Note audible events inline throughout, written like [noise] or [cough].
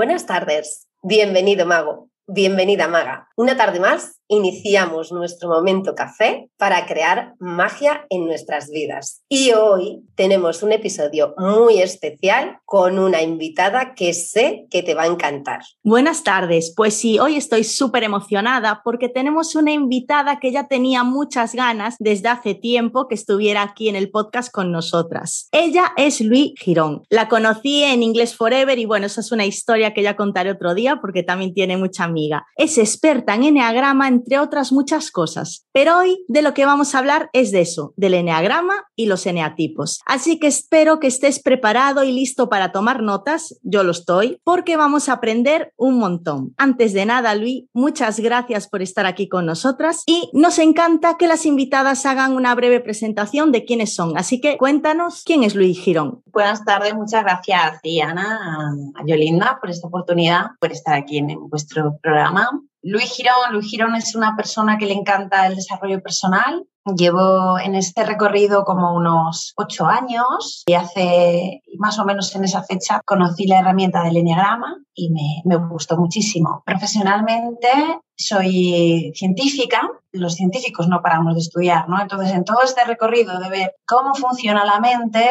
Buenas tardes. Bienvenido, Mago. Bienvenida, Maga. Una tarde más iniciamos nuestro momento café para crear magia en nuestras vidas. Y hoy tenemos un episodio muy especial con una invitada que sé que te va a encantar. Buenas tardes. Pues sí, hoy estoy súper emocionada porque tenemos una invitada que ya tenía muchas ganas desde hace tiempo que estuviera aquí en el podcast con nosotras. Ella es Luis Girón. La conocí en Inglés Forever y bueno, esa es una historia que ya contaré otro día porque también tiene mucha amiga. Es experta en Enneagrama, entre otras muchas cosas. Pero hoy de lo que vamos a hablar es de eso, del Enneagrama y los eneatipos. Así que espero que estés preparado y listo para tomar notas, yo lo estoy, porque vamos a aprender un montón. Antes de nada, Luis, muchas gracias por estar aquí con nosotras y nos encanta que las invitadas hagan una breve presentación de quiénes son. Así que cuéntanos quién es Luis Girón. Buenas tardes, muchas gracias, Diana, a Yolinda, por esta oportunidad, por estar aquí en vuestro programa. Luis Girón, Luis Girón es una persona que le encanta el desarrollo personal. Llevo en este recorrido como unos ocho años y hace más o menos en esa fecha conocí la herramienta del Enneagrama y me, me gustó muchísimo. Profesionalmente soy científica, los científicos no paramos de estudiar, ¿no? Entonces, en todo este recorrido de ver cómo funciona la mente,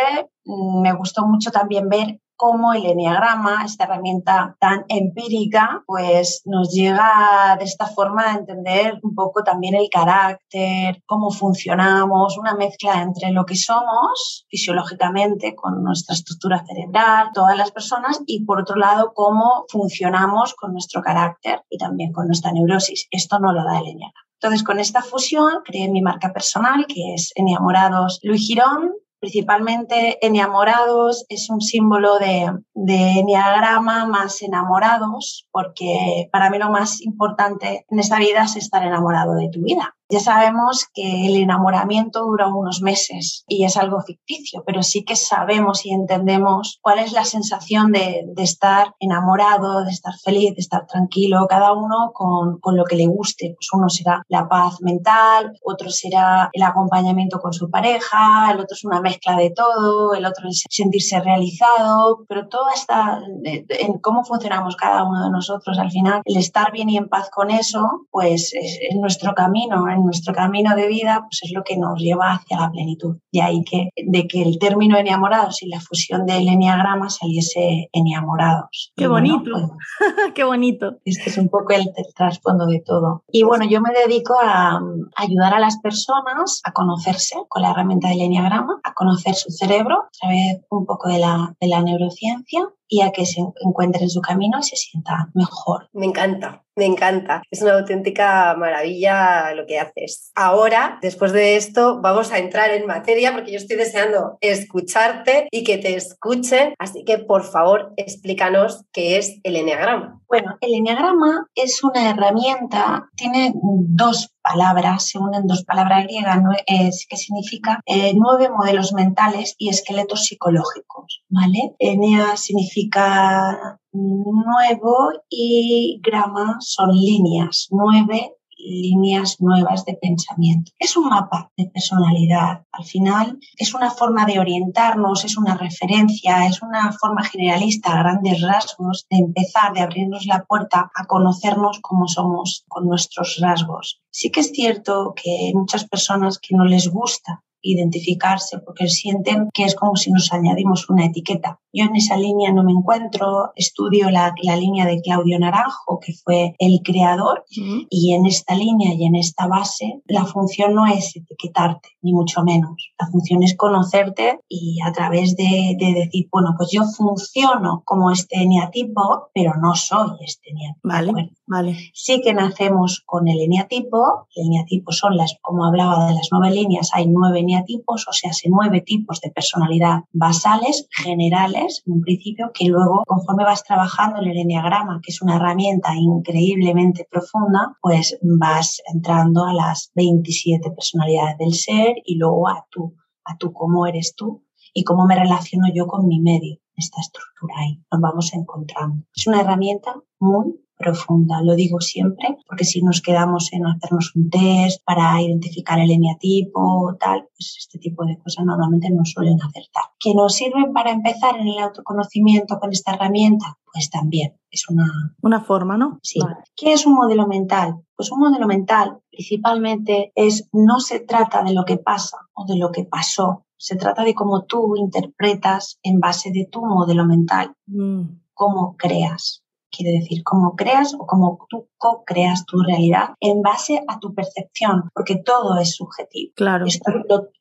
me gustó mucho también ver cómo el enneagrama, esta herramienta tan empírica, pues nos llega de esta forma a entender un poco también el carácter, cómo funcionamos, una mezcla entre lo que somos fisiológicamente con nuestra estructura cerebral, todas las personas, y por otro lado, cómo funcionamos con nuestro carácter y también con nuestra neurosis. Esto no lo da el enneagrama. Entonces, con esta fusión creé mi marca personal, que es Enneamorados Luis Girón, principalmente enamorados es un símbolo de, de enneagrama más enamorados, porque para mí lo más importante en esta vida es estar enamorado de tu vida. Ya sabemos que el enamoramiento dura unos meses y es algo ficticio, pero sí que sabemos y entendemos cuál es la sensación de, de estar enamorado, de estar feliz, de estar tranquilo, cada uno con, con, lo que le guste. Pues uno será la paz mental, otro será el acompañamiento con su pareja, el otro es una mezcla de todo, el otro es sentirse realizado, pero todo está en cómo funcionamos cada uno de nosotros. Al final, el estar bien y en paz con eso, pues es, es nuestro camino nuestro camino de vida, pues es lo que nos lleva hacia la plenitud. Y ahí que, de que el término enamorados y la fusión del enneagrama saliese enamorados. Qué bonito, pues, [laughs] qué bonito. Este es un poco el, el, trasfondo de todo. Y bueno, yo me dedico a, a, ayudar a las personas a conocerse con la herramienta del enneagrama, a conocer su cerebro a través un poco de la, de la neurociencia y a que se encuentre en su camino y se sienta mejor. Me encanta. Me encanta. Es una auténtica maravilla lo que haces. Ahora, después de esto, vamos a entrar en materia porque yo estoy deseando escucharte y que te escuchen. Así que, por favor, explícanos qué es el enneagrama. Bueno, el enneagrama es una herramienta, tiene dos palabras, se unen dos palabras griegas, que significa eh, nueve modelos mentales y esqueletos psicológicos, ¿vale? Enea significa nuevo y grama son líneas, nueve líneas nuevas de pensamiento. Es un mapa de personalidad. Al final es una forma de orientarnos, es una referencia, es una forma generalista a grandes rasgos de empezar, de abrirnos la puerta a conocernos como somos con nuestros rasgos. Sí que es cierto que hay muchas personas que no les gusta identificarse porque sienten que es como si nos añadimos una etiqueta. Yo en esa línea no me encuentro, estudio la, la línea de Claudio Naranjo, que fue el creador, uh -huh. y en esta línea y en esta base la función no es etiquetarte, ni mucho menos. La función es conocerte y a través de, de decir, bueno, pues yo funciono como este eneatipo, pero no soy este eneatipo. Vale, bueno, vale. Sí que nacemos con el eneatipo, el eneatipo son las, como hablaba de las nueve líneas, hay nueve eneatipos, o sea, se nueve tipos de personalidad basales, generales, en un principio, que luego, conforme vas trabajando el eneagrama, que es una herramienta increíblemente profunda, pues vas entrando a las 27 personalidades del ser y luego a tú, a tú cómo eres tú y cómo me relaciono yo con mi medio, esta estructura ahí, nos vamos encontrando. Es una herramienta muy profunda. Lo digo siempre, porque si nos quedamos en hacernos un test para identificar el eneatipo, tal, pues este tipo de cosas normalmente no suelen acertar. ¿Que nos sirven para empezar en el autoconocimiento con esta herramienta? Pues también es una... Una forma, ¿no? Sí. ¿Qué es un modelo mental? Pues un modelo mental principalmente es, no se trata de lo que pasa o de lo que pasó, se trata de cómo tú interpretas en base de tu modelo mental, mm. cómo creas quiere decir cómo creas o cómo tú co-creas tu realidad en base a tu percepción, porque todo es subjetivo. Claro.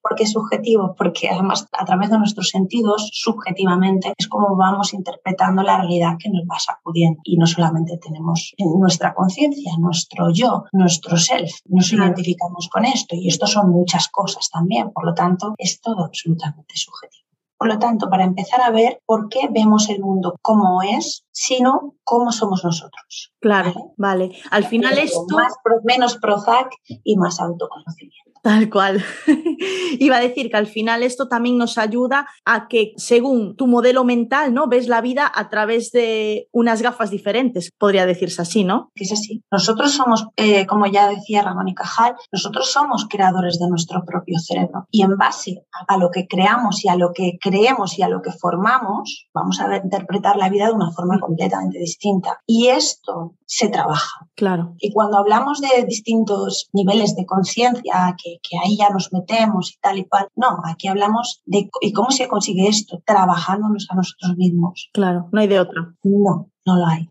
porque es subjetivo, porque además a través de nuestros sentidos, subjetivamente, es como vamos interpretando la realidad que nos va sacudiendo. Y no solamente tenemos nuestra conciencia, nuestro yo, nuestro self, nos identificamos con esto y esto son muchas cosas también, por lo tanto, es todo absolutamente subjetivo. Por lo tanto, para empezar a ver por qué vemos el mundo como es, sino cómo somos nosotros. Claro, vale. Al final esto... Más, menos Prozac y más autoconocimiento. Tal cual. [laughs] Iba a decir que al final esto también nos ayuda a que según tu modelo mental, ¿no? Ves la vida a través de unas gafas diferentes, podría decirse así, ¿no? Es así. Nosotros somos, eh, como ya decía Ramón y Cajal, nosotros somos creadores de nuestro propio cerebro y en base a lo que creamos y a lo que creemos y a lo que formamos, vamos a interpretar la vida de una forma completamente distinta. Y esto se trabaja. Claro. Y cuando hablamos de distintos niveles de conciencia, que que, ahí ya nos metemos y tal y cual. No, aquí hablamos de y cómo se consigue esto, trabajándonos a nosotros mismos. Claro, no hay de otra. No,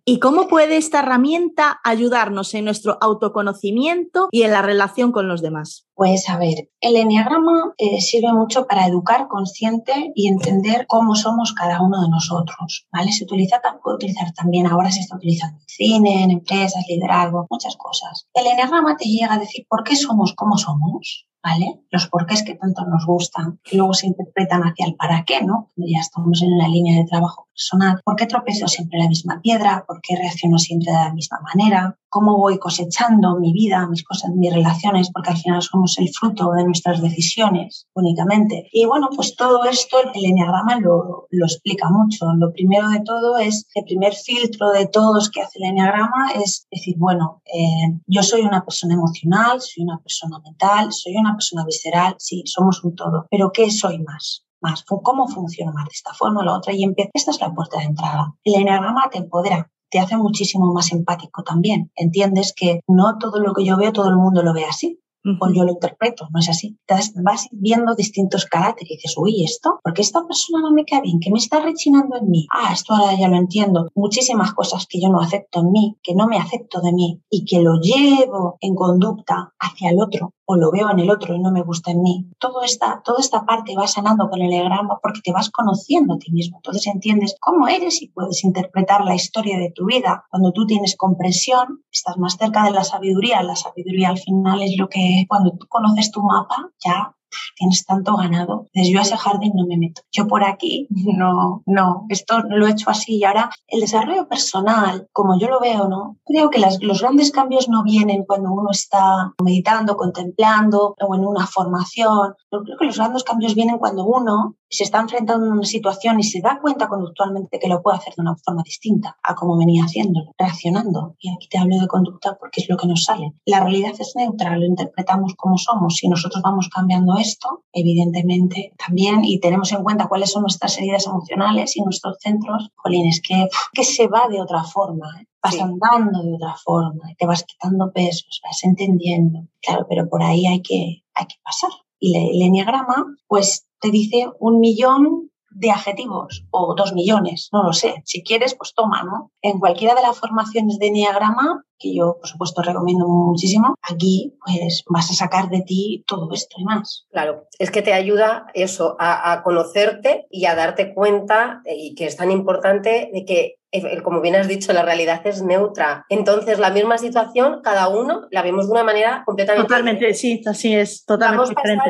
¿Y cómo puede esta herramienta ayudarnos en nuestro autoconocimiento y en la relación con los demás? Pues a ver, el enneagrama eh, sirve mucho para educar consciente y entender cómo somos cada uno de nosotros, ¿vale? Se utiliza, puede utilizar también, ahora se está utilizando en cine, en empresas, liderazgo, muchas cosas. El enneagrama te llega a decir por qué somos como somos, ¿vale? Los porqués que tanto nos gustan, que luego se interpretan hacia el para qué, ¿no? Cuando ya estamos en la línea de trabajo personal. ¿Por qué tropezo siempre la misma piedra? ¿Por qué reacciono siempre de la misma manera? ¿Cómo voy cosechando mi vida, mis cosas, mis relaciones? Porque al final somos el fruto de nuestras decisiones únicamente. Y bueno, pues todo esto el enneagrama lo, explica mucho. Lo primero de todo es, el primer filtro de todos que hace el enneagrama es decir, bueno, eh, yo soy una persona emocional, soy una persona mental, soy una persona visceral, sí, somos un todo, pero ¿qué soy más? Más, ¿cómo funciona más de esta forma o la otra? Y empieza, esta es la puerta de entrada. El enneagrama te empodera, te hace muchísimo más empático también. Entiendes que no todo lo que yo veo, todo el mundo lo ve así o yo lo interpreto, no es así. Entonces vas viendo distintos caracteres y dices, uy, esto, porque esta persona no me cae bien, que me está rechinando en mí. Ah, esto ahora ya lo entiendo. Muchísimas cosas que yo no acepto en mí, que no me acepto de mí y que lo llevo en conducta hacia el otro o lo veo en el otro y no me gusta en mí. Todo esta, toda esta parte va sanando con el egrama porque te vas conociendo a ti mismo. Entonces entiendes cómo eres y puedes interpretar la historia de tu vida. Cuando tú tienes comprensión, estás más cerca de la sabiduría. La sabiduría al final es lo que cuando tú conoces tu mapa, ya tienes tanto ganado. Desde ese jardín no me meto. Yo por aquí, no, no, esto lo he hecho así. Y ahora el desarrollo personal, como yo lo veo, ¿no? Creo que los grandes cambios no vienen cuando uno está meditando, contemplando o en una formación. Creo que los grandes cambios vienen cuando uno se está enfrentando a una situación y se da cuenta conductualmente que lo puede hacer de una forma distinta a como venía haciéndolo, reaccionando. Y aquí te hablo de conducta porque es lo que nos sale. La realidad es neutral, lo interpretamos como somos. Si nosotros vamos cambiando esto, evidentemente también, y tenemos en cuenta cuáles son nuestras heridas emocionales y nuestros centros, jolín, es que, que se va de otra forma. ¿eh? vas andando de otra forma, te vas quitando pesos, vas entendiendo. Claro, pero por ahí hay que, hay que pasar. Y el enneagrama, pues te dice un millón de adjetivos o dos millones, no lo sé. Si quieres, pues toma, ¿no? En cualquiera de las formaciones de Enneagrama, que yo, por supuesto, recomiendo muchísimo, aquí pues vas a sacar de ti todo esto y más. Claro, es que te ayuda eso, a, a conocerte y a darte cuenta, y que es tan importante, de que eh, como bien has dicho, la realidad es neutra. Entonces, la misma situación, cada uno la vemos de una manera completamente Totalmente, sí, así es, totalmente Vamos diferente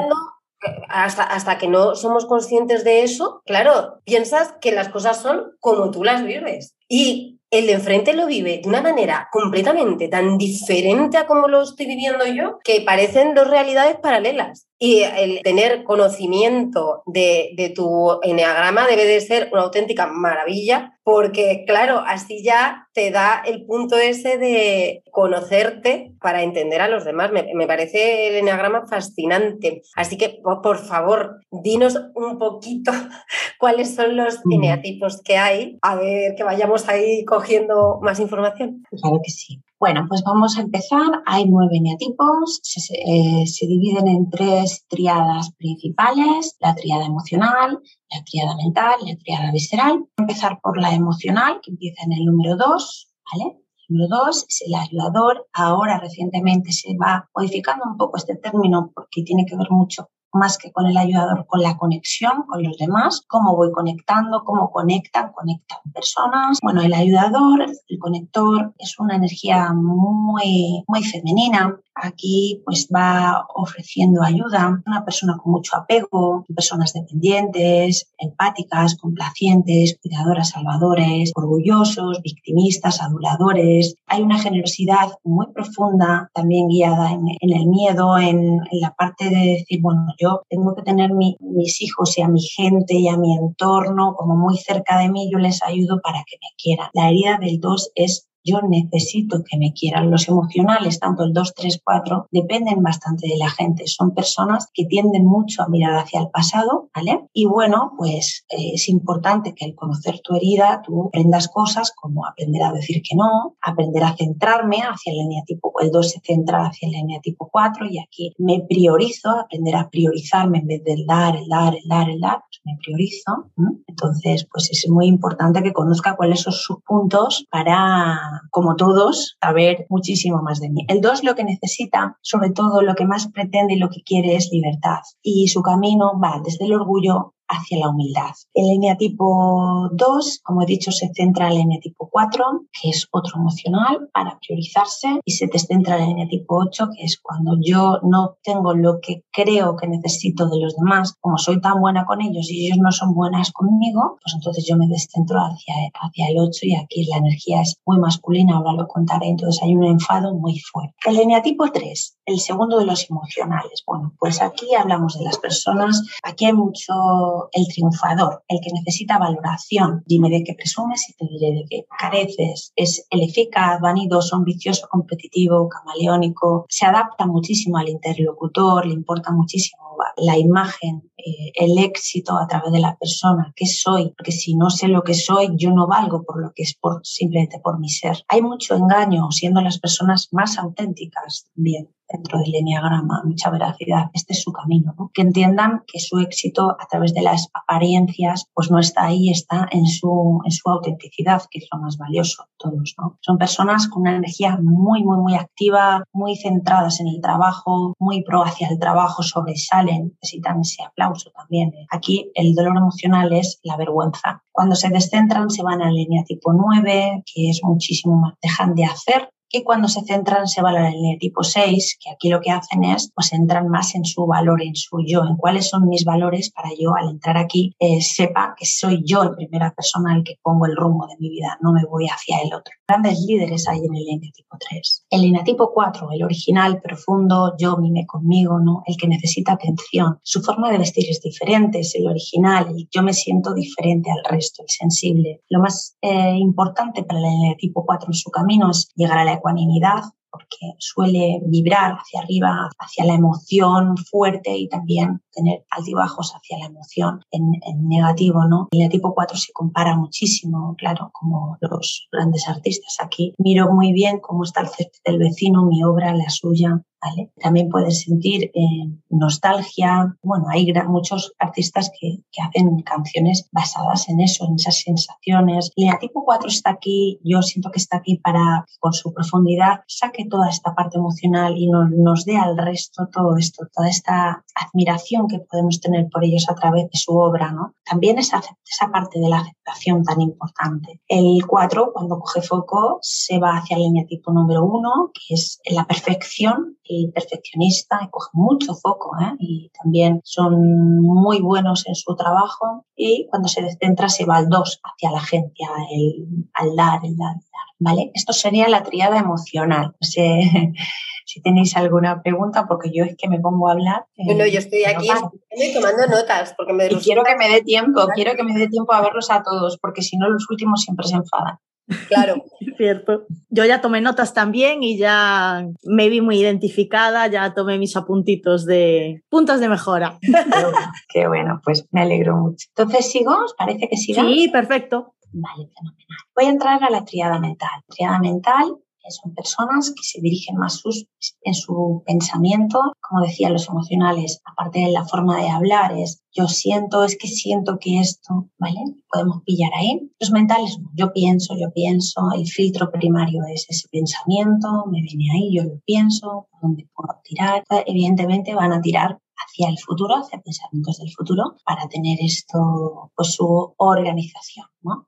hasta, hasta que no somos conscientes de eso, claro, piensas que las cosas son como tú las vives. Y el de enfrente lo vive de una manera completamente tan diferente a como lo estoy viviendo yo, que parecen dos realidades paralelas. Y el tener conocimiento de, de tu eneagrama debe de ser una auténtica maravilla, porque claro, así ya te da el punto ese de conocerte para entender a los demás. Me, parece el eneagrama fascinante. Así que, por, favor, dinos un poquito cuáles son los eneatipos que hay, a ver que vayamos ahí cogiendo más información. Claro que sí. Bueno, pues vamos a empezar. Hay nueve eneatipos, se, eh, se, dividen en tres triadas principales, la triada emocional, la triada mental y la triada visceral. Voy a empezar por la emocional, que empieza en el número dos, ¿vale? El número dos es el ayudador. Ahora recientemente se va modificando un poco este término porque tiene que ver mucho más que con el ayudador, con la conexión con los demás, cómo voy conectando, cómo conectan, conectan personas. Bueno, el ayudador, el conector, es una energía muy, muy femenina, Aquí pues va ofreciendo ayuda una persona con mucho apego, personas dependientes, empáticas, complacientes, cuidadoras, salvadores, orgullosos, victimistas, aduladores. Hay una generosidad muy profunda, también guiada en, el miedo, en, la parte de decir, bueno, yo tengo que tener mis hijos y a mi gente y a mi entorno como muy cerca de mí, yo les ayudo para que me quieran. La herida del 2 es yo necesito que me quieran. Los emocionales, tanto el 2, 3, 4, dependen bastante de la gente. Son personas que tienden mucho a mirar hacia el pasado, ¿vale? Y bueno, pues eh, es importante que al conocer tu herida tú aprendas cosas como aprender a decir que no, aprender a centrarme hacia el tipo el 2 se centra hacia el tipo 4 y aquí me priorizo, aprender a priorizarme en vez del dar, el dar, el dar, el dar, pues me priorizo. Entonces, pues es muy importante que conozca cuáles son sus puntos para como todos, saber muchísimo más de mí. El 2 lo que necesita, sobre todo lo que más pretende y lo que quiere es libertad. Y su camino va desde el orgullo hacia la humildad. El eneatipo 2, como he dicho, se centra en el eneatipo 4, que es otro emocional, para priorizarse, y se descentra en el eneatipo 8, que es cuando yo no tengo lo que creo que necesito de los demás, como soy tan buena con ellos y ellos no son buenas conmigo, pues entonces yo me descentro hacia, hacia el 8 y aquí la energía es muy masculina, ahora lo contaré, entonces hay un enfado muy fuerte. El eneatipo 3, el segundo de los emocionales. Bueno, pues aquí hablamos de las personas, aquí hay mucho el triunfador, el que necesita valoración. Dime de qué presumes y te diré de qué careces. Es el eficaz, vanidoso, ambicioso, competitivo, camaleónico. Se adapta muchísimo al interlocutor, le importa muchísimo la imagen, eh, el éxito a través de la persona, qué soy, porque si no sé lo que soy, yo no valgo por lo que es por, simplemente por mi ser. Hay mucho engaño siendo las personas más auténticas también dentro del enneagrama, mucha veracidad. Este es su camino, que entiendan que su éxito a través de las apariencias pues no está ahí, está en su, en su autenticidad, que es lo más valioso de todos. ¿no? Son personas con una energía muy, muy, muy activa, muy centradas en el trabajo, muy pro hacia el trabajo, sobresalen, necesitan ese aplauso también. Aquí el dolor emocional es la vergüenza. Cuando se descentran se van a la línea tipo 9, que es muchísimo más, dejan de hacer y cuando se centran se a la línea tipo 6, que aquí lo que hacen es, pues entran más en su valor, en su yo, en cuáles son mis valores para yo al entrar aquí eh, sepa que soy yo en primera persona el que pongo el rumbo de mi vida, no me voy hacia el otro. Grandes líderes hay en el línea tipo 3. El línea tipo 4, el original, profundo, yo, mime conmigo, ¿no? El que necesita atención. Su forma de vestir es diferente, es el original, el yo me siento diferente al resto, el sensible. Lo más eh, importante para el línea tipo 4 en su camino es llegar a la ecuanimidad, porque suele vibrar hacia arriba, hacia la emoción fuerte y también tener altibajos hacia la emoción en, negativo, ¿no? El tipo 4 se compara muchísimo, claro, como los grandes artistas. Aquí miro muy bien cómo está el césped del vecino, mi obra, la suya, también puedes sentir eh, nostalgia. Bueno, hay muchos artistas que, hacen canciones basadas en eso, en esas sensaciones. Y el tipo 4 está aquí, yo siento que está aquí para que con su profundidad saque toda esta parte emocional y nos dé al resto todo esto, toda esta admiración que podemos tener por ellos a través de su obra, ¿no? También esa, esa parte de la aceptación tan importante. El 4, cuando coge foco, se va hacia el línea tipo número 1, que es la perfección y perfeccionista y coge mucho foco ¿eh? y también son muy buenos en su trabajo y cuando se descentra se va al 2 hacia la gente, el, al dar, el dar, el dar. ¿Vale? Esto sería la triada emocional. No sé [laughs] si tenéis alguna pregunta, porque yo es que me pongo a hablar. Bueno, yo estoy aquí tomando notas. Porque me y quiero que me dé tiempo, quiero que me dé tiempo a verlos a todos, porque si no, los últimos siempre se enfadan. Claro. [laughs] Cierto. Yo ya tomé notas también y ya me vi muy identificada, ya tomé mis apuntitos de puntos de mejora. [laughs] Qué bueno, pues me alegro mucho. Entonces, ¿sigo? parece que siga? Sí, perfecto. Vale, fenomenal. Voy a entrar a la triada mental. Triada mental son personas que se dirigen más sus, en su pensamiento, como decía, los emocionales, aparte de la forma de hablar, es yo siento, es que siento que esto, ¿vale? Podemos pillar ahí. Los mentales, yo pienso, yo pienso, el filtro primario es ese pensamiento, me viene ahí, yo lo pienso, por dónde puedo tirar. Evidentemente van a tirar hacia el futuro, hacia pensamientos del futuro, para tener esto, pues su organización, ¿no?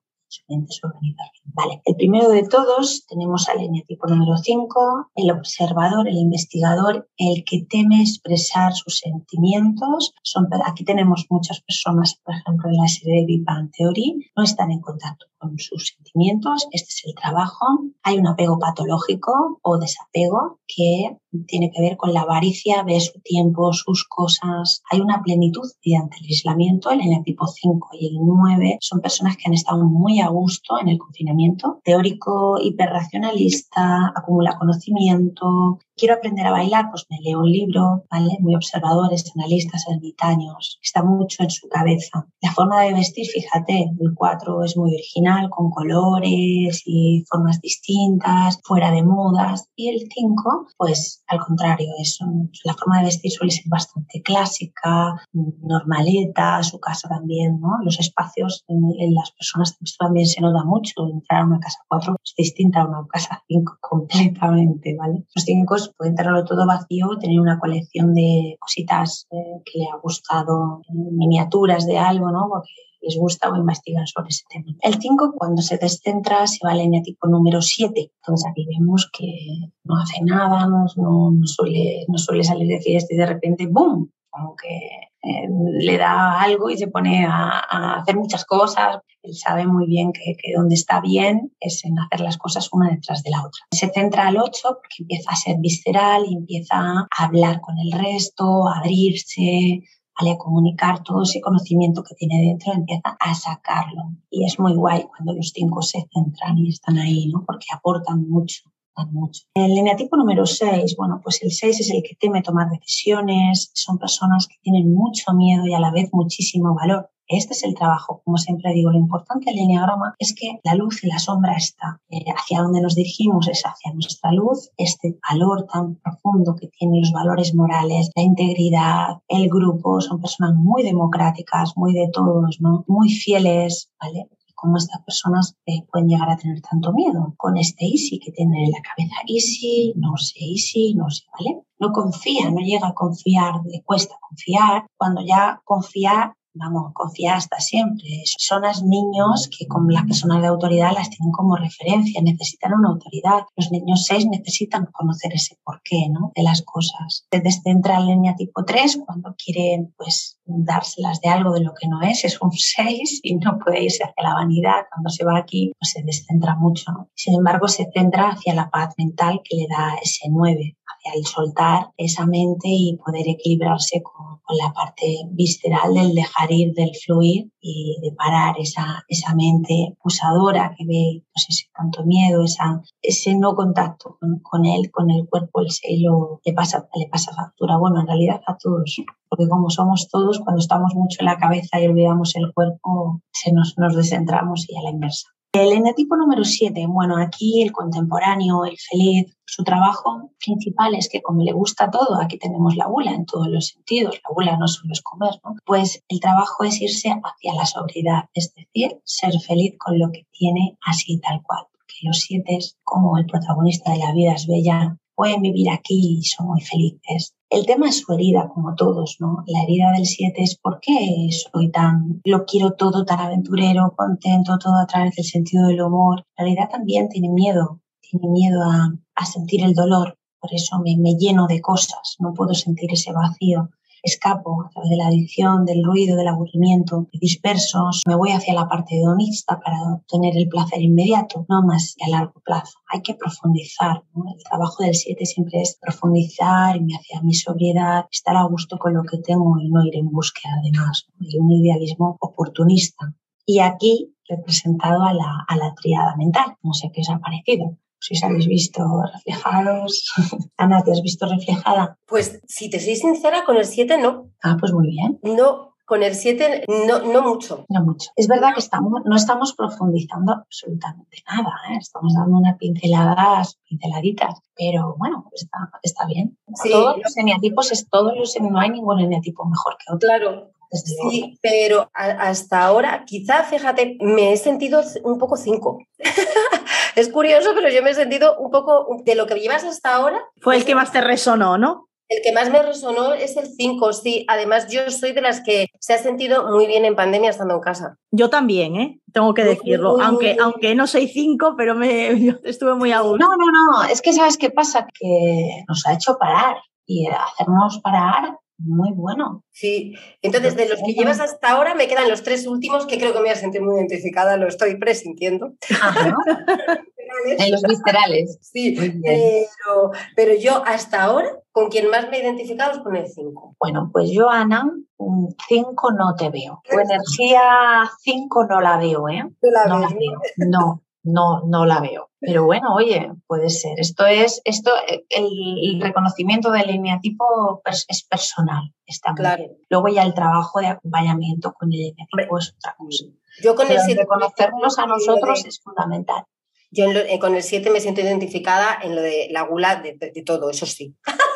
Vale, el primero de todos tenemos al eneatipo número 5, el observador, el investigador, el que teme expresar sus sentimientos. Son, aquí tenemos muchas personas, por ejemplo, en la serie de Big Bang Theory, no están en contacto con sus sentimientos. Este es el trabajo. Hay un apego patológico o desapego que tiene que ver con la avaricia de su tiempo, sus cosas. Hay una plenitud mediante el aislamiento. El eneatipo 5 y el 9 son personas que han estado muy a gusto en el confinamiento. Teórico hiperracionalista, acumula conocimiento, quiero aprender a bailar, pues me leo un libro, ¿vale? Muy observadores, analistas, ermitaños, está mucho en su cabeza. La forma de vestir, fíjate, el 4 es muy original, con colores y formas distintas, fuera de modas, y el 5, pues al contrario, es la forma de vestir suele ser bastante clásica, normaleta, su casa también, ¿no? Los espacios en, las personas también se nota mucho, entrar a una casa 4 es distinta a una casa 5 [laughs] completamente, ¿vale? Los 5 puede tenerlo todo vacío, tener una colección de cositas eh, que le ha gustado, miniaturas de algo, ¿no? Porque les gusta o investigan sobre ese tema. El 5, cuando se descentra, se va al eneatipo número 7. Entonces aquí vemos que no hace nada, no, no, suele, no suele salir de fiesta y de repente, ¡boom! Como que eh, le da algo y se pone a, hacer muchas cosas. Él sabe muy bien que, que, donde está bien es en hacer las cosas una detrás de la otra. Se centra al 8 porque empieza a ser visceral y empieza a hablar con el resto, a abrirse, a comunicar todo ese conocimiento que tiene dentro, empieza a sacarlo. Y es muy guay cuando los cinco se centran y están ahí, ¿no? Porque aportan mucho El lineatipo número 6, bueno, pues el 6 es el que teme tomar decisiones, son personas que tienen mucho miedo y a la vez muchísimo valor. Este es el trabajo, como siempre digo, lo importante del lineagrama es que la luz y la sombra está. Eh, hacia donde nos dirigimos es hacia nuestra luz, este valor tan profundo que tienen los valores morales, la integridad, el grupo, son personas muy democráticas, muy de todos. Muy fieles, ¿vale? Cómo estas personas eh, pueden llegar a tener tanto miedo con este easy que tiene en la cabeza. Easy, no sé, easy, no sé, ¿vale? No confía, no llega a confiar, le cuesta confiar. Cuando ya confía vamos, confía hasta siempre. Son los niños que con las personas de autoridad las tienen como referencia, necesitan una autoridad. Los niños 6 necesitan conocer ese porqué ¿no? de las cosas. Se descentra en línea tipo 3 cuando quieren pues dárselas de algo de lo que no es, es un 6 y no puede irse hacia la vanidad. Cuando se va aquí pues se descentra mucho. Sin embargo, se centra hacia la paz mental que le da ese 9 hacia el soltar esa mente y poder equilibrarse con, la parte visceral del dejar ir, del fluir y de parar esa, esa mente usadora que ve pues, ese tanto miedo, esa, ese no contacto con, él, con el cuerpo, el sello, le pasa, le pasa factura. Bueno, en realidad a todos, porque como somos todos, cuando estamos mucho en la cabeza y olvidamos el cuerpo, se nos, nos descentramos y a la inversa. El eneatipo número 7, bueno, aquí el contemporáneo, el feliz, su trabajo principal es que como le gusta todo, aquí tenemos la bula en todos los sentidos, la bula no solo es comer, ¿no? Pues el trabajo es irse hacia la sobriedad, es decir, ser feliz con lo que tiene así tal cual. Porque los siete, como el protagonista de la vida es bella, pueden vivir aquí y son muy felices. El tema es su herida, como todos, ¿no? La herida del 7 es por qué soy tan, lo quiero todo tan aventurero, contento, todo a través del sentido del humor. La realidad también tiene miedo, tiene miedo a, a sentir el dolor, por eso me, me lleno de cosas, no puedo sentir ese vacío escapo a través de la adicción, del ruido, del aburrimiento, dispersos, me voy hacia la parte hedonista para obtener el placer inmediato, no más a largo plazo. Hay que profundizar. El trabajo del 7 siempre es profundizar, irme hacia mi sobriedad, estar a gusto con lo que tengo y no ir en búsqueda de más. Y un idealismo oportunista. Y aquí representado a la, a la triada mental. No sé qué os ha parecido si os habéis visto reflejados. [laughs] Ana, ¿te has visto reflejada? Pues si te soy sincera, con el 7 no. Ah, pues muy bien. No, con el 7 no, no mucho. No mucho. Es verdad que estamos, no estamos profundizando absolutamente nada, ¿eh? estamos dando unas pinceladas, pinceladitas, pero bueno, está, está bien. Sí. Todos los eneatipos, es, todos los, no hay ningún eneatipo mejor que otro. Claro. Sí, pero a- hasta ahora, quizá, fíjate, me he sentido un poco 5. [laughs] es curioso, pero yo me he sentido un poco de lo que llevas hasta ahora. Fue el que más te resonó, ¿no? El que más me resonó es el 5, sí. Además, yo soy de las que se ha sentido muy bien en pandemia estando en casa. Yo también, ¿eh? Tengo que decirlo. aunque, aunque no soy cinco, pero me, [laughs] yo estuve muy a gusto. No, no, no, es que sabes qué pasa, que nos ha hecho parar y hacernos parar muy bueno. Sí. Entonces, de los que llevas hasta ahora, me quedan los tres últimos que creo que me voy a sentir muy identificada, lo estoy presintiendo. Ajá. [laughs] En los viscerales. Sí, pero, pero yo hasta ahora, con quien más me he identificado es con el 5. Bueno, pues yo, Ana, 5 no te veo. Tu energía 5 no la veo, ¿eh? No la veo. No, no, no la veo. Pero bueno, oye, puede ser. Esto es, esto, el, reconocimiento del eneatipo pers- es personal. Está Claro. bien. Luego ya el trabajo de acompañamiento con el eneatipo es otra cosa. Yo con Pero el 7 reconocernos a nosotros es fundamental. Yo lo- eh, con el 7 me siento identificada en lo de la gula de, de- de todo, eso sí. [laughs]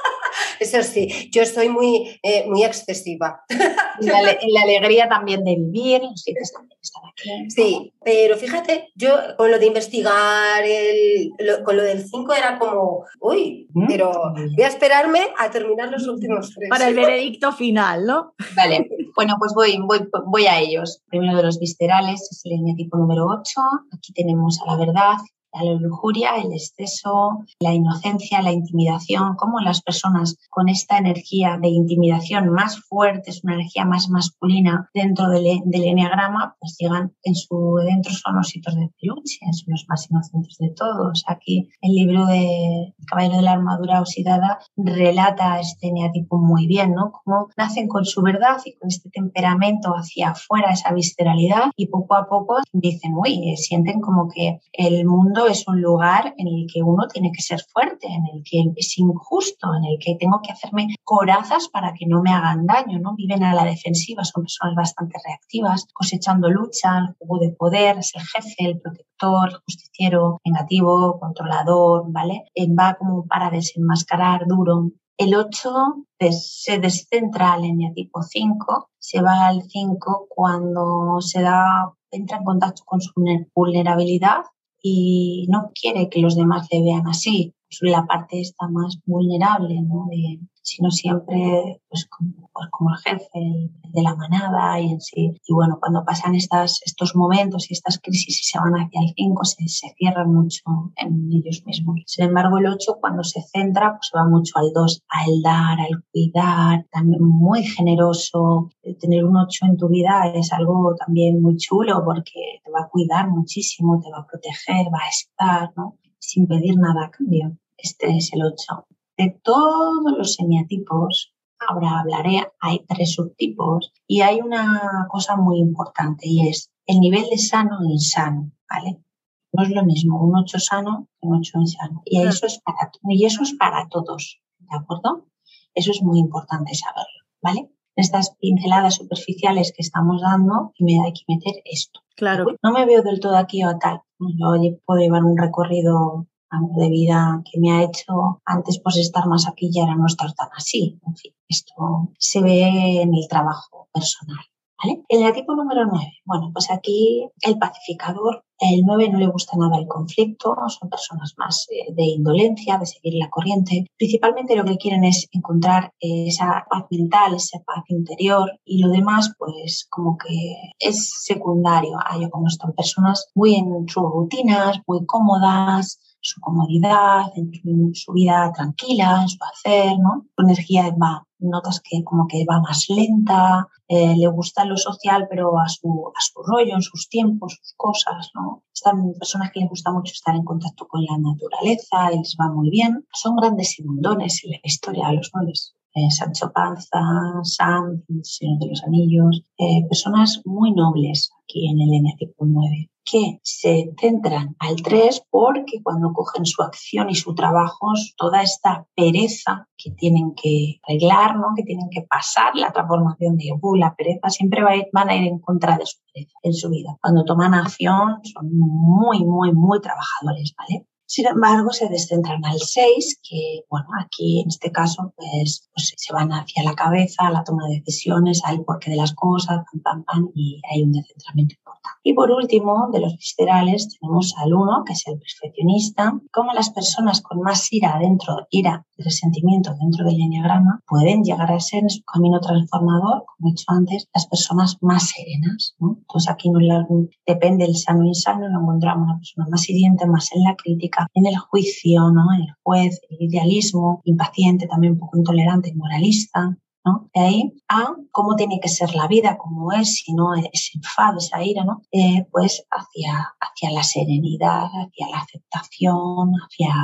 eso sí, yo soy muy, eh, muy excesiva. [laughs] En la, alegría también de vivir, los también están aquí. Sí, pero fíjate, yo con lo de investigar, el, lo- con lo del 5 era como, uy, Mm, pero voy a esperarme a terminar los últimos tres. Para el [laughs] veredicto final, ¿no? Vale, bueno, pues voy, voy, voy a ellos. Primero de los viscerales es el eneatipo número 8. Aquí tenemos a la verdad, la lujuria, el exceso, la inocencia, la intimidación, cómo las personas con esta energía de intimidación más fuerte, es una energía más masculina dentro del, del eneagrama, pues llegan en su dentro son ositos de peluche, son los más inocentes de todos. Aquí el libro de Caballero de la Armadura Oxidada relata este eneatipo muy bien, ¿no? Cómo nacen con su verdad y con este temperamento hacia afuera, esa visceralidad, y poco a poco dicen, uy, sienten como que el mundo es un lugar en el que uno tiene que ser fuerte, en el que es injusto, en el que tengo que hacerme corazas para que no me hagan daño, ¿no? Viven a la defensiva, son personas bastante reactivas, cosechando lucha, el juego de poder, es el jefe, el protector, el justiciero, negativo, controlador, ¿vale? Va como para desenmascarar duro. El 8 des- se descentra al eneatipo 5, se va al 5 cuando se da, entra en contacto con su vulner- vulnerabilidad y no quiere que los demás le vean así. La parte está más vulnerable, ¿no? Sino siempre pues como, pues como el jefe de la manada y en sí. Y bueno, cuando pasan estas, estos momentos y estas crisis y se van hacia el 5, se, se cierran mucho en ellos mismos. Sin embargo, el 8 cuando se centra, pues va mucho al 2, al dar, al cuidar, también muy generoso. Tener un 8 en tu vida es algo también muy chulo porque te va a cuidar muchísimo, te va a proteger, va a estar, ¿no? Sin pedir nada a cambio. Este es el 8 de todos los semiatipos, ahora hablaré, hay tres subtipos y hay una cosa muy importante y es el nivel de sano e insano, ¿vale? No es lo mismo un 8 sano que un 8 insano. Y eso es para, y eso es para todos, ¿de acuerdo? Eso es muy importante saberlo, ¿vale? Estas pinceladas superficiales que estamos dando, me hay que meter esto. Claro. Uy, No me veo del todo aquí o tal. Yo puedo llevar un recorrido algo de vida que me ha hecho antes pues estar más aquí y ahora no estar tan así. En fin, esto se ve en el trabajo personal. ¿Vale? El tipo número 9. Bueno, pues aquí el pacificador, el 9 no le gusta nada el conflicto, son personas más eh, de indolencia, de seguir la corriente. Principalmente lo que quieren es encontrar esa paz mental, esa paz interior y lo demás pues como que es secundario a ello, como están personas muy en sus rutinas, muy cómodas, su comodidad, en su vida tranquila, en su hacer, ¿no? Su energía va, notas que como que va más lenta, eh, le gusta lo social, pero a su, a su rollo, en sus tiempos, sus cosas, ¿no? Están personas que les gusta mucho estar en contacto con la naturaleza y les va muy bien. Son grandes segundones en la historia de los nueves. Eh, Sancho Panza, Sam, Señor de los Anillos, eh, personas muy nobles aquí en el n 9 que se centran al 3 porque cuando cogen su acción y su trabajo, toda esta pereza que tienen que arreglar, ¿no? que tienen que pasar la transformación de uh, la pereza, siempre van a ir en contra de su pereza en su vida. Cuando toman acción son muy, muy, muy trabajadores, ¿vale? Sin embargo, se descentran al 6, que, bueno, aquí en este caso, pues, pues, se van hacia la cabeza, la toma de decisiones, al porqué de las cosas, pam, pam, pam, y hay un descentramiento importante. Y por último, de los viscerales, tenemos al 1, que es el perfeccionista. Como las personas con más ira dentro, ira, resentimiento dentro del enneagrama, pueden llegar a ser en su camino transformador, como he dicho antes, las personas más serenas. ¿no? Entonces, aquí no depende del sano y insano, lo encontramos una persona más hiriente, más en la crítica, en el juicio, ¿no? el juez, el idealismo, impaciente, también un poco intolerante y moralista. ¿no? De ahí a cómo tiene que ser la vida, cómo es, si no ese enfado, esa ira, ¿no? Eh, pues hacia, hacia la serenidad, hacia la aceptación, hacia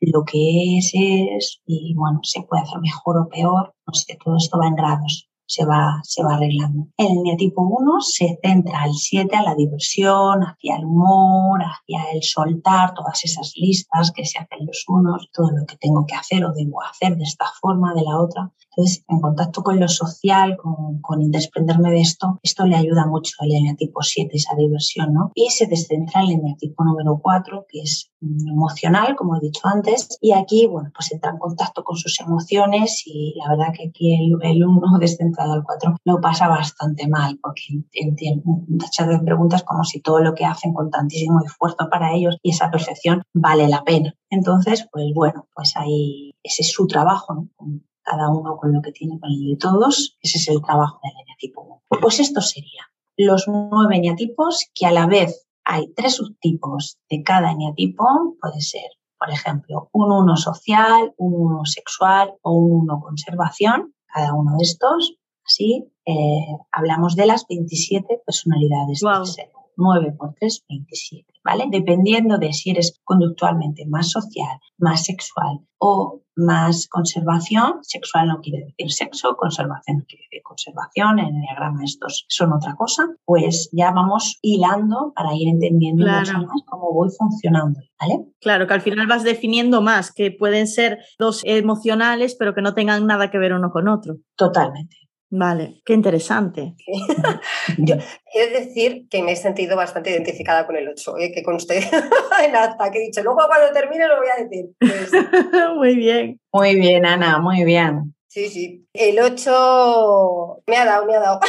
lo que es, es, y bueno, se puede hacer mejor o peor, no sé, todo esto va en grados se va, se va arreglando. El neotipo 1 se centra al 7 a la diversión, hacia el humor, hacia el soltar todas esas listas que se hacen los unos, todo lo que tengo que hacer o debo hacer de esta forma, de la otra. Entonces, en contacto con lo social, con, con desprenderme de esto, esto le ayuda mucho al eneatipo 7, esa diversión, ¿no? Y se descentra el eneatipo número 4, que es emocional, como he dicho antes, y aquí, bueno, pues entra en contacto con sus emociones y la verdad que aquí el, el 1 [laughs] descentrado al 4 lo pasa bastante mal, porque entiende muchas de preguntas como si todo lo que hacen con tantísimo esfuerzo para ellos y esa perfección vale la pena. Entonces, pues bueno, pues ahí ese es su trabajo, cada uno con lo que tiene con el de todos. Ese es el trabajo del eneatipo. Pues esto sería los nueve eneatipos que a la vez hay tres subtipos de cada eneatipo. Puede ser, por ejemplo, un uno social, un uno sexual o un uno conservación. Cada uno de estos, así, eh, hablamos de las 27 personalidades del ser. 9 por 3, 27, ¿vale? Dependiendo de si eres conductualmente más social, más sexual o más conservación, sexual no quiere decir sexo, conservación no quiere decir conservación, en el diagrama estos son otra cosa, pues ya vamos hilando para ir entendiendo mucho más cómo voy funcionando, ¿vale? Claro, que al final vas definiendo más, que pueden ser dos emocionales, pero que no tengan nada que ver uno con otro. Totalmente. Vale, qué interesante. [laughs] Yo he de decir que me he sentido bastante identificada con el 8, ¿eh? que conste [laughs] en acta, que he dicho, luego cuando termine lo voy a decir. Pues [laughs] muy bien. Muy bien, Ana, muy bien. Sí, sí. El 8 me ha dado, me ha dado.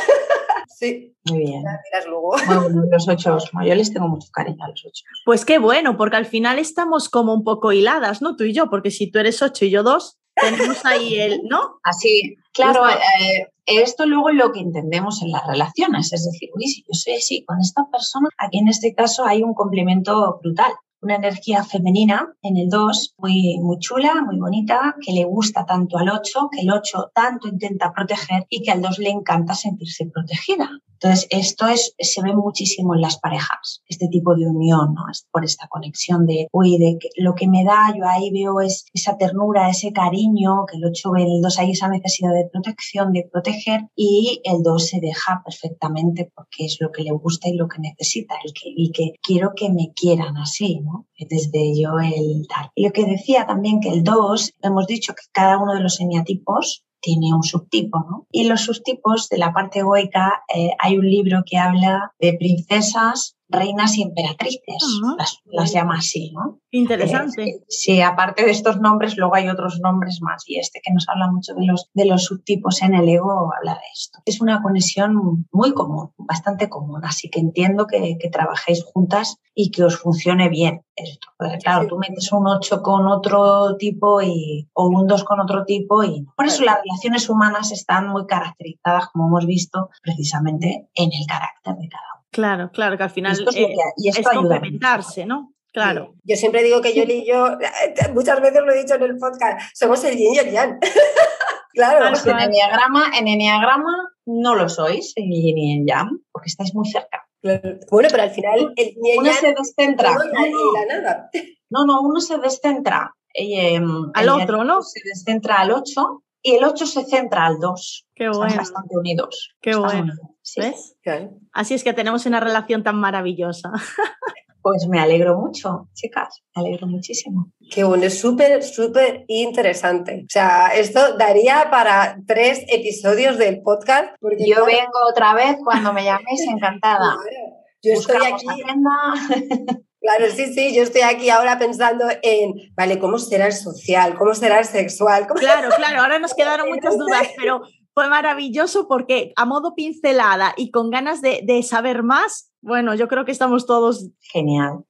sí. Muy bien. luego. Bueno, los 8, yo les tengo mucho cariño a los 8. Pues qué bueno, porque al final estamos como un poco hiladas, ¿no? Tú y yo, porque si tú eres 8 y yo 2, tenemos ahí el, ¿no? Así, claro, eh, esto luego es lo que entendemos en las relaciones, es decir, uy, si yo soy así con esta persona, aquí en este caso hay un complemento brutal una energía femenina en el 2 muy, muy chula, muy bonita, que le gusta tanto al 8, que el 8 tanto intenta proteger y que al 2 le encanta sentirse protegida. Entonces, esto es, se ve muchísimo en las parejas, este tipo de unión, ¿no? por esta conexión de, uy, de lo que me da, yo ahí veo es esa ternura, ese cariño, que el 8 ve el 2 hay esa necesidad de protección, de proteger, y el 2 se deja perfectamente porque es lo que le gusta y lo que necesita, el que, y que quiero que me quieran así, ¿no? Desde yo el tal. Y lo que decía también que el 2, hemos dicho que cada uno de los eneatipos tiene un subtipo, ¿no? Y los subtipos de la parte egoica, eh, hay un libro que habla de princesas reinas y emperatrices, las, llama así, ¿no? Interesante. Eh, sí, aparte de estos nombres, luego hay otros nombres más y este que nos habla mucho de los, de los subtipos en el ego habla de esto. Es una conexión muy común, bastante común, así que entiendo que, que trabajéis juntas y que os funcione bien esto. claro, tú metes un 8 con otro tipo y, o un 2 con otro tipo y por eso las relaciones humanas están muy caracterizadas, como hemos visto, precisamente en el carácter de cada uno. Claro, claro, que al final es, complementarse, ¿no? Claro. Yo siempre digo que Yoli y yo, [laughs] muchas veces lo he dicho en el podcast, somos el yin y el yang. [laughs] claro. En enneagrama, en enneagrama no lo sois, en yin y en yang, porque estáis muy cerca. Bueno, pero al final el yin y uno se descentra. No, la nada. no, no, uno se descentra. Eh, al otro, ¿no? Se descentra al 8 y el 8 se centra al 2. Qué bueno. Están bastante unidos. Qué bueno. ¿Ves? Así es que tenemos una relación tan maravillosa. [laughs] Pues me alegro mucho, chicas, me alegro muchísimo. Qué bueno, es súper, súper interesante. O sea, esto daría para tres episodios del podcast. Porque Yo vengo otra vez cuando me llaméis, encantada. [laughs] Yo estoy aquí. [laughs] Claro, sí, sí, yo estoy aquí ahora pensando en, vale, ¿cómo será el social? ¿Cómo será el sexual? Claro, claro, ahora nos quedaron muchas dudas, pero fue maravilloso porque a modo pincelada y con ganas de, de saber más, bueno, yo creo que estamos todos... Genial.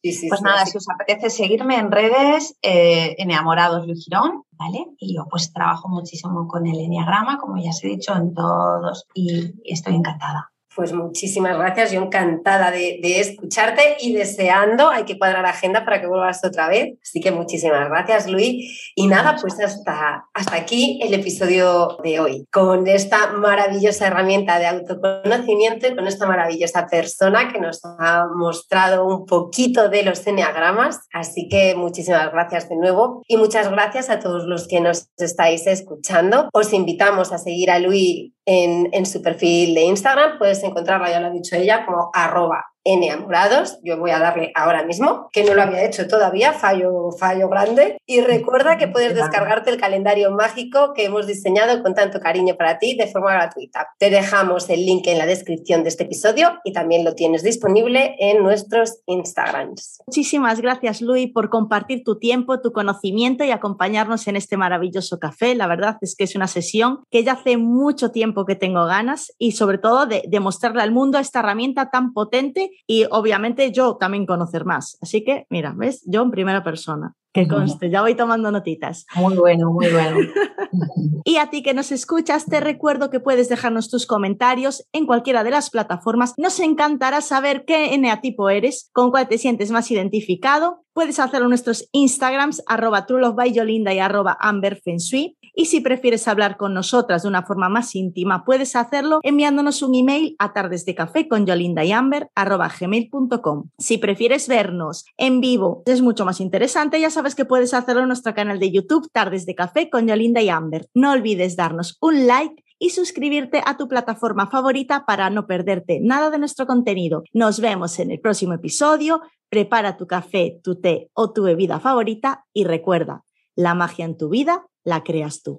pues nada, si os apetece seguirme en redes, eh, Enamorados Luis Girón, ¿vale? Y yo pues trabajo muchísimo con el Enneagrama, como ya os he dicho, en todos y estoy encantada. Pues muchísimas gracias, yo encantada de, escucharte y deseando, hay que cuadrar agenda para que vuelvas otra vez. Así que muchísimas gracias, Luis. Y nada, pues hasta, hasta aquí el episodio de hoy, con esta maravillosa herramienta de autoconocimiento y con esta maravillosa persona que nos ha mostrado un poquito de los enneagramas. Así que muchísimas gracias de nuevo y muchas gracias a todos los que nos estáis escuchando. Os invitamos a seguir a Luis en, en su perfil de Instagram, puedes encontrarla, ya lo ha dicho ella, como arroba enamorados. Yo voy a darle ahora mismo, que no lo había hecho todavía, fallo, fallo grande. Y recuerda que puedes descargarte el calendario mágico que hemos diseñado con tanto cariño para ti de forma gratuita. Te dejamos el link en la descripción de este episodio y también lo tienes disponible en nuestros Instagrams. Muchísimas gracias, Luis, por compartir tu tiempo, tu conocimiento y acompañarnos en este maravilloso café. La verdad es que es una sesión que ya hace mucho tiempo que tengo ganas y sobre todo de, de mostrarle al mundo esta herramienta tan potente y obviamente yo también conocer más. Así que, mira, ¿ves? Yo en primera persona. Que conste, ya voy tomando notitas. Muy bueno, muy bueno. [laughs] y a ti que nos escuchas, te recuerdo que puedes dejarnos tus comentarios en cualquiera de las plataformas. Nos encantará saber qué eneatipo eres, con cuál te sientes más identificado. Puedes hacerlo en nuestros Instagrams, arroba Yolinda y arroba amberfensui. Y si prefieres hablar con nosotras de una forma más íntima, puedes hacerlo enviándonos un email a tardesdecafé con Yolinda y Amber gmail.com. Si prefieres vernos en vivo, es mucho más interesante, ya sabes que puedes hacerlo en nuestro canal de YouTube Tardes de Café con Yolinda y Amber. No olvides darnos un like y suscribirte a tu plataforma favorita para no perderte nada de nuestro contenido. Nos vemos en el próximo episodio. Prepara tu café, tu té o tu bebida favorita y recuerda, la magia en tu vida la creas tú.